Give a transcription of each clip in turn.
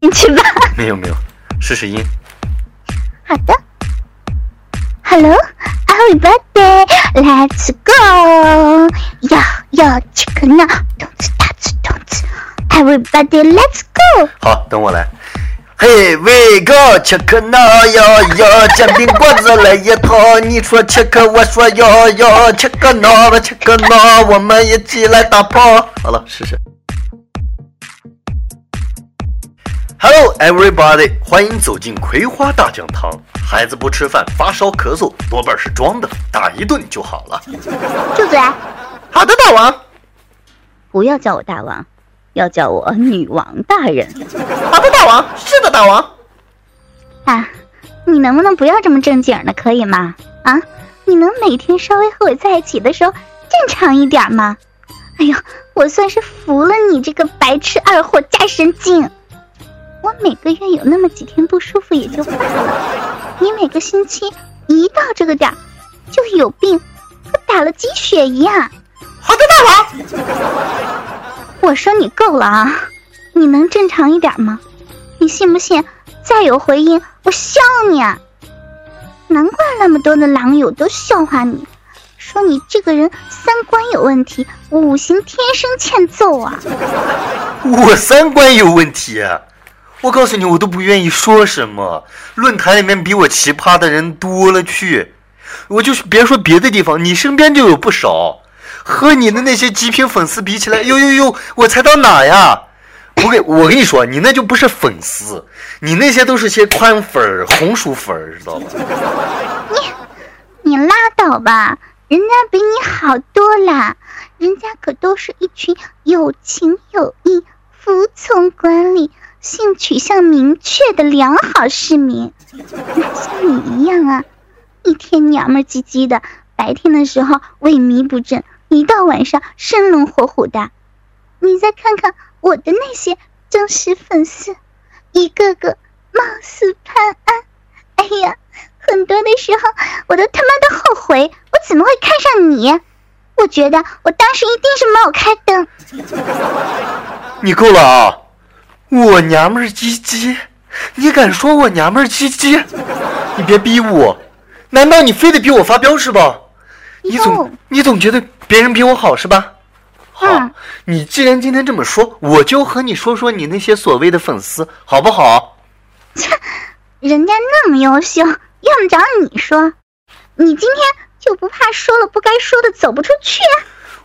进去吧。没有没有，试试音。好的。Hello, everybody, let's go. Yo yo, check now, 动次打次动次。Everybody, let's go. 好，等我来。嘿，喂哥切克闹呀呀，煎饼果子来一套。你说切克，我说呀呀，切克闹吧，切克闹，我们一起来打炮。好了，试试。Hello, everybody，欢迎走进葵花大讲堂。孩子不吃饭，发烧咳嗽，多半是装的，打一顿就好了。住嘴！好的，大王。不要叫我大王。要叫我女王大人。好的，大王。是的，大王。啊，你能不能不要这么正经的，可以吗？啊，你能每天稍微和我在一起的时候正常一点吗？哎呦，我算是服了你这个白痴二货加神经。我每个月有那么几天不舒服也就罢了，你每个星期一到这个点儿就有病，和打了鸡血一样。好的，大王。我说你够了啊！你能正常一点吗？你信不信？再有回音，我削你！啊！难怪那么多的狼友都笑话你，说你这个人三观有问题，五行天生欠揍啊！我三观有问题？我告诉你，我都不愿意说什么。论坛里面比我奇葩的人多了去，我就是别说别的地方，你身边就有不少。和你的那些极品粉丝比起来，呦呦呦，我才到哪呀？我跟我跟你说，你那就不是粉丝，你那些都是些宽粉儿、红薯粉儿，知道吧？你你拉倒吧，人家比你好多啦，人家可都是一群有情有义、服从管理、性取向明确的良好市民，哪像你一样啊？一天娘们唧唧的，白天的时候萎靡不振。一到晚上生龙活虎的，你再看看我的那些忠实粉丝，一个个貌似潘安。哎呀，很多的时候我都他妈的后悔，我怎么会看上你？我觉得我当时一定是没有开灯。你够了啊！我娘们儿唧唧，你敢说我娘们儿唧唧？你别逼我，难道你非得逼我发飙是吧？你总你总觉得。别人比我好是吧？好，你既然今天这么说，我就和你说说你那些所谓的粉丝，好不好？切，人家那么优秀，用得着你说？你今天就不怕说了不该说的走不出去？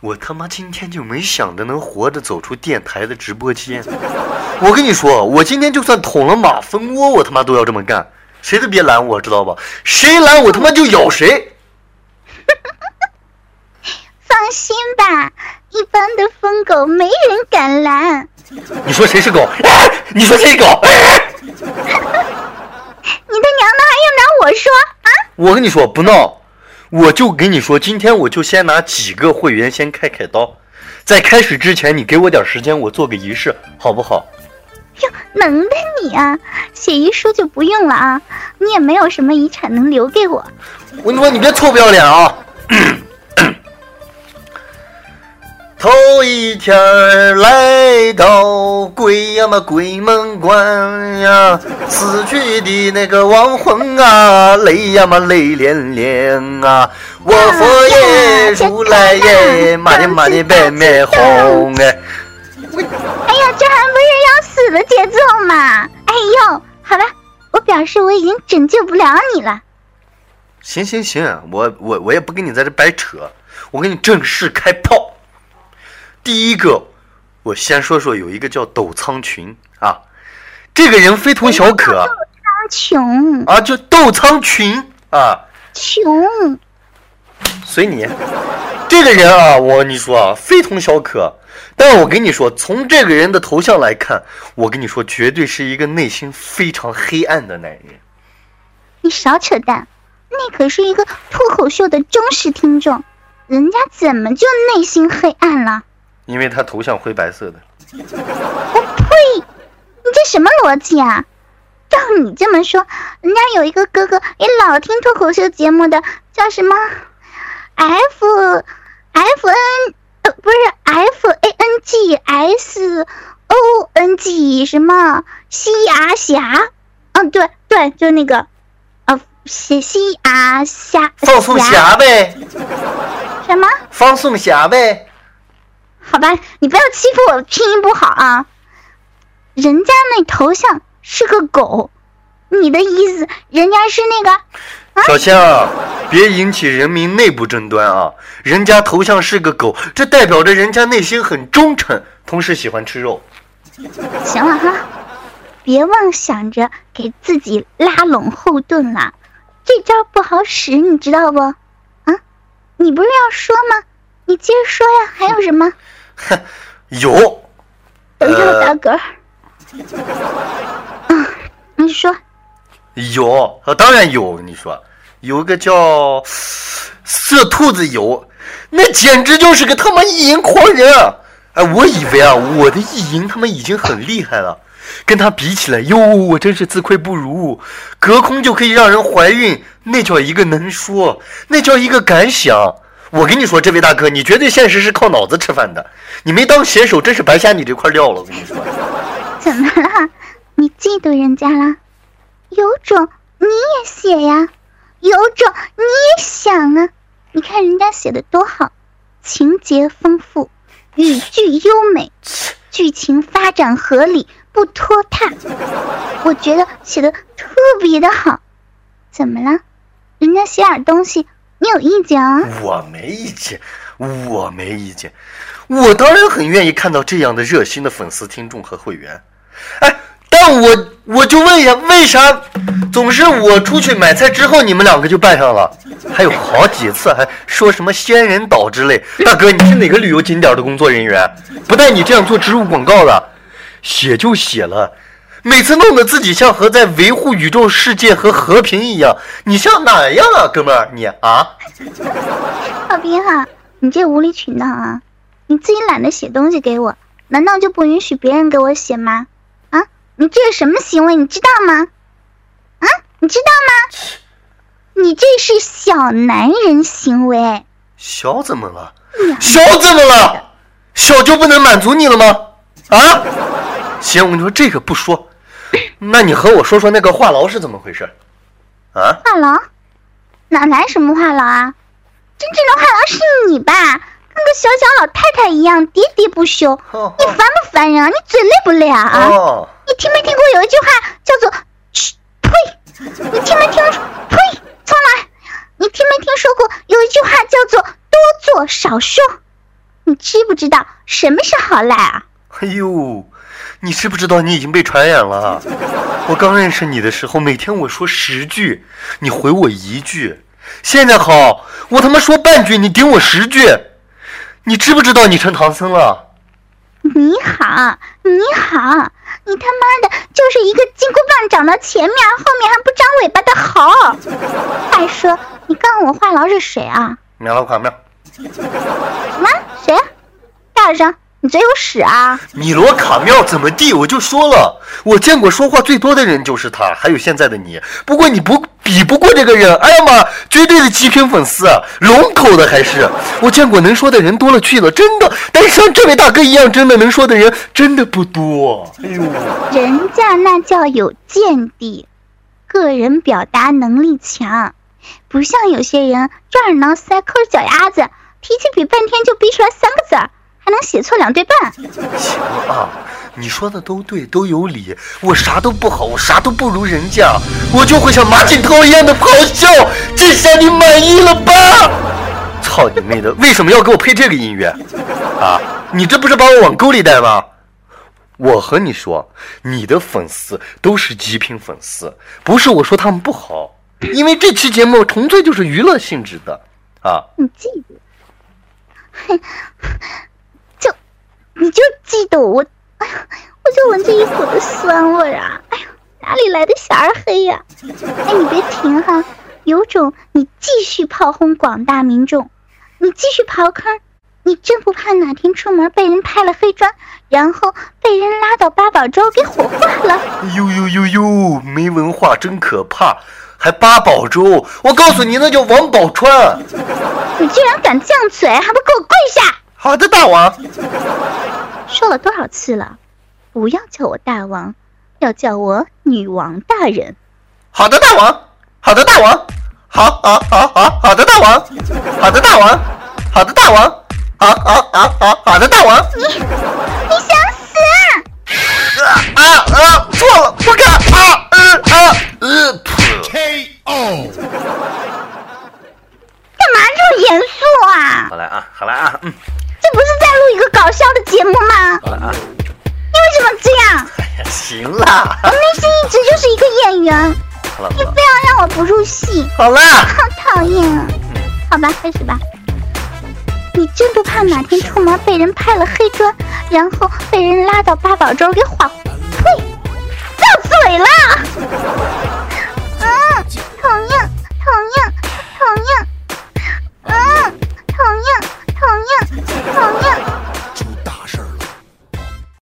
我他妈今天就没想着能活着走出电台的直播间。我跟你说，我今天就算捅了马蜂窝，我他妈都要这么干。谁都别拦我，知道吧？谁拦我他妈就咬谁。放心吧，一般的疯狗没人敢拦。你说谁是狗？你说谁狗？你他娘的还要拿我说啊？我跟你说不闹，我就跟你说，今天我就先拿几个会员先开开刀，在开始之前，你给我点时间，我做个仪式，好不好？哟，能的你啊，写遗书就不用了啊，你也没有什么遗产能留给我。我跟你说，你别臭不要脸啊！头一天来到鬼呀嘛鬼门关呀，死去的那个亡魂啊，泪呀嘛泪涟涟啊，我佛爷如来耶，妈的妈的白面红哎！哎呀，这还不是要死的节奏吗？哎呦，好吧，我表示我已经拯救不了你了。行行行，我我我也不跟你在这白扯，我给你正式开炮。第一个，我先说说有一个叫斗苍群啊，这个人非同小可。斗苍穹啊，就斗苍群啊。穷。随你。这个人啊，我跟你说啊，非同小可。但我跟你说，从这个人的头像来看，我跟你说，绝对是一个内心非常黑暗的男人。你少扯淡，那可是一个脱口秀的忠实听众，人家怎么就内心黑暗了？因为他头像灰白色的。我呸！你这什么逻辑啊？照你这么说，人家有一个哥哥也老听脱口秀节目的，叫什么？F F N 呃不是 F A N G S O N G 什么西牙侠？嗯，对对，就那个，呃，西西牙侠。放送侠呗。什么？放送侠呗。好吧，你不要欺负我拼音不好啊。人家那头像是个狗，你的意思人家是那个？小香，别引起人民内部争端啊！人家头像是个狗，这代表着人家内心很忠诚，同时喜欢吃肉。行了哈，别妄想着给自己拉拢后盾了，这招不好使，你知道不？啊，你不是要说吗？你接着说呀，还有什么？哼，有。等一下，我打嗝。嗯，你说。有，当然有。我跟你说。有个叫色兔子有，那简直就是个他妈意淫狂人啊！哎，我以为啊，我的意淫他妈已经很厉害了，跟他比起来，哟，我真是自愧不如。隔空就可以让人怀孕，那叫一个能说，那叫一个敢想。我跟你说，这位大哥，你绝对现实是靠脑子吃饭的，你没当写手，真是白瞎你这块料了。我跟你说，怎么了？你嫉妒人家了？有种你也写呀！有种你也想啊！你看人家写的多好，情节丰富，语句优美，剧情发展合理不拖沓，我觉得写的特别的好。怎么了？人家写点东西，你有意见啊？我没意见，我没意见，我当然很愿意看到这样的热心的粉丝、听众和会员。哎。但我我就问一下，为啥总是我出去买菜之后，你们两个就办上了？还有好几次还说什么仙人岛之类。大哥，你是哪个旅游景点的工作人员？不带你这样做植入广告的，写就写了，每次弄得自己像和在维护宇宙世界和和平一样。你像哪样啊，哥们儿？你啊？老兵啊，你这无理取闹啊！你自己懒得写东西给我，难道就不允许别人给我写吗？啊你这是什么行为？你知道吗？啊，你知道吗？你这是小男人行为。小怎么了？小怎么了？小就不能满足你了吗？啊？行，我跟你说这个不说，那你和我说说那个话痨是怎么回事？啊？话痨？哪来什么话痨啊？真正的话痨是你吧？跟个小小老太太一样喋喋不休，你烦不烦人啊？你嘴累不累啊？啊？你听没听过有一句话叫做“嘘呸”？你听没听？呸！重来！你听没听说过有一句话叫做“多做少说”？你知不知道什么是好赖啊？哎呦，你知不知道你已经被传染了？我刚认识你的时候，每天我说十句，你回我一句。现在好，我他妈说半句，你顶我十句。你知不知道你成唐僧了？你好，你好。你他妈的就是一个金箍棒长到前面，后面还不长尾巴的猴！再说你告诉我话痨是谁啊？秒了卡秒。什么？谁？大声！你嘴有屎啊！米罗卡妙怎么地？我就说了，我见过说话最多的人就是他，还有现在的你。不过你不比不过这个人，哎呀妈，绝对的极品粉丝，龙口的还是。我见过能说的人多了去了，真的。但是像这位大哥一样真的能说的人，真的不多。哎呦，人家那叫有见地，个人表达能力强，不像有些人抓耳挠腮、抠着脚丫子，提起笔半天就逼出来三个字儿。还能写错两对半？行啊，你说的都对，都有理。我啥都不好，我啥都不如人家，我就会像马景涛一样的咆哮。这下你满意了吧？操你妹的！为什么要给我配这个音乐？啊，你这不是把我往沟里带吗？我和你说，你的粉丝都是极品粉丝，不是我说他们不好，因为这期节目纯粹就是娱乐性质的啊。你记住？哼。你就记得我，哎呀，我就闻着一股的酸味啊！哎呀，哪里来的小二黑呀？哎，你别停哈，有种你继续炮轰广大民众，你继续刨坑，你真不怕哪天出门被人拍了黑砖，然后被人拉到八宝粥给火化了？呦呦呦呦，没文化真可怕，还八宝粥？我告诉你，那叫王宝钏。你居然敢犟嘴，还不给我跪下！好的，大王。说了多少次了？不要叫我大王，要叫我女王大人。好的，大王。好的，大王。好，好，好，好，好的，大王。好的，大王。好的，大王。好，好，好，好，好的，大王。你，你想死啊？啊啊！错了，不敢啊！好啦。好讨厌啊！好吧，开始吧。你真不怕哪天出门被人拍了黑砖，然后被人拉到八宝粥给晃？呸！到嘴了。